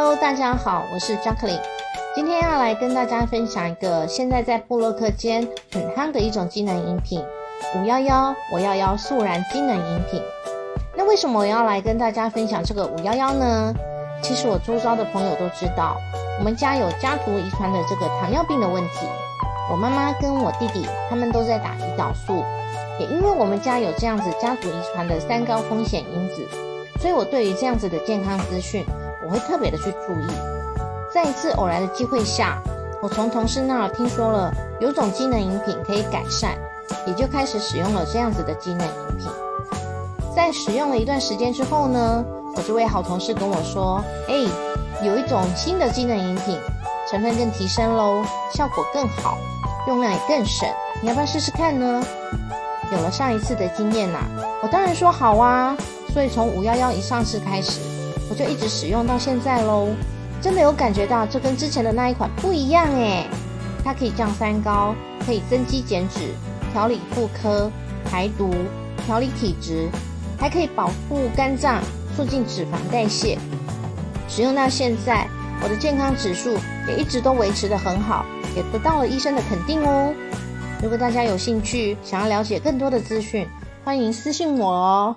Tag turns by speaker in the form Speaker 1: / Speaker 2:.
Speaker 1: Hello，大家好，我是 Jacqueline，今天要来跟大家分享一个现在在布洛克间很夯的一种机能饮品——五幺幺我要幺素然机能饮品。那为什么我要来跟大家分享这个五幺幺呢？其实我周遭的朋友都知道，我们家有家族遗传的这个糖尿病的问题。我妈妈跟我弟弟他们都在打胰岛素，也因为我们家有这样子家族遗传的三高风险因子，所以我对于这样子的健康资讯，我会特别的去注意。在一次偶然的机会下，我从同事那儿听说了有种机能饮品可以改善，也就开始使用了这样子的机能饮品。在使用了一段时间之后呢，我这位好同事跟我说：“哎，有一种新的机能饮品，成分更提升喽，效果更好。”用量也更省，你要不要试试看呢？有了上一次的经验呐，我当然说好啊。所以从五幺幺一上市开始，我就一直使用到现在喽。真的有感觉到这跟之前的那一款不一样诶。它可以降三高，可以增肌减脂、调理妇科、排毒、调理体质，还可以保护肝脏、促进脂肪代谢。使用到现在，我的健康指数也一直都维持得很好。也得到了医生的肯定哦。如果大家有兴趣，想要了解更多的资讯，欢迎私信我哦。